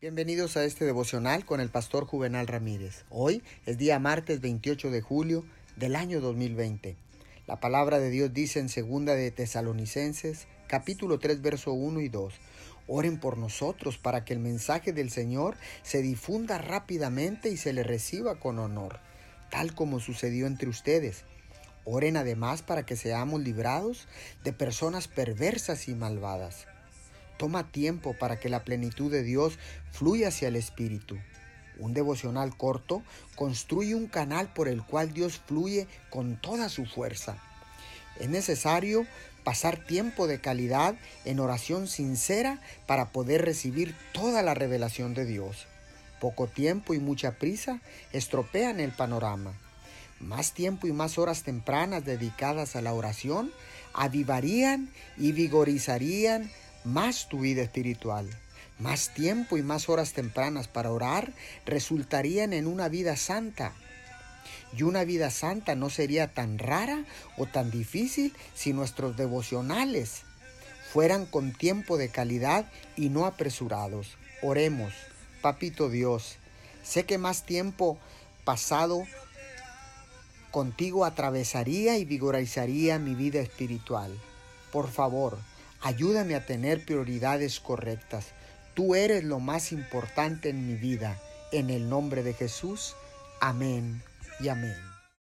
Bienvenidos a este devocional con el pastor Juvenal Ramírez. Hoy es día martes 28 de julio del año 2020. La palabra de Dios dice en segunda de Tesalonicenses, capítulo 3, verso 1 y 2. Oren por nosotros para que el mensaje del Señor se difunda rápidamente y se le reciba con honor, tal como sucedió entre ustedes. Oren además para que seamos librados de personas perversas y malvadas Toma tiempo para que la plenitud de Dios fluya hacia el Espíritu. Un devocional corto construye un canal por el cual Dios fluye con toda su fuerza. Es necesario pasar tiempo de calidad en oración sincera para poder recibir toda la revelación de Dios. Poco tiempo y mucha prisa estropean el panorama. Más tiempo y más horas tempranas dedicadas a la oración avivarían y vigorizarían más tu vida espiritual. Más tiempo y más horas tempranas para orar resultarían en una vida santa. Y una vida santa no sería tan rara o tan difícil si nuestros devocionales fueran con tiempo de calidad y no apresurados. Oremos, Papito Dios, sé que más tiempo pasado contigo atravesaría y vigorizaría mi vida espiritual. Por favor, Ayúdame a tener prioridades correctas. Tú eres lo más importante en mi vida. En el nombre de Jesús. Amén y amén.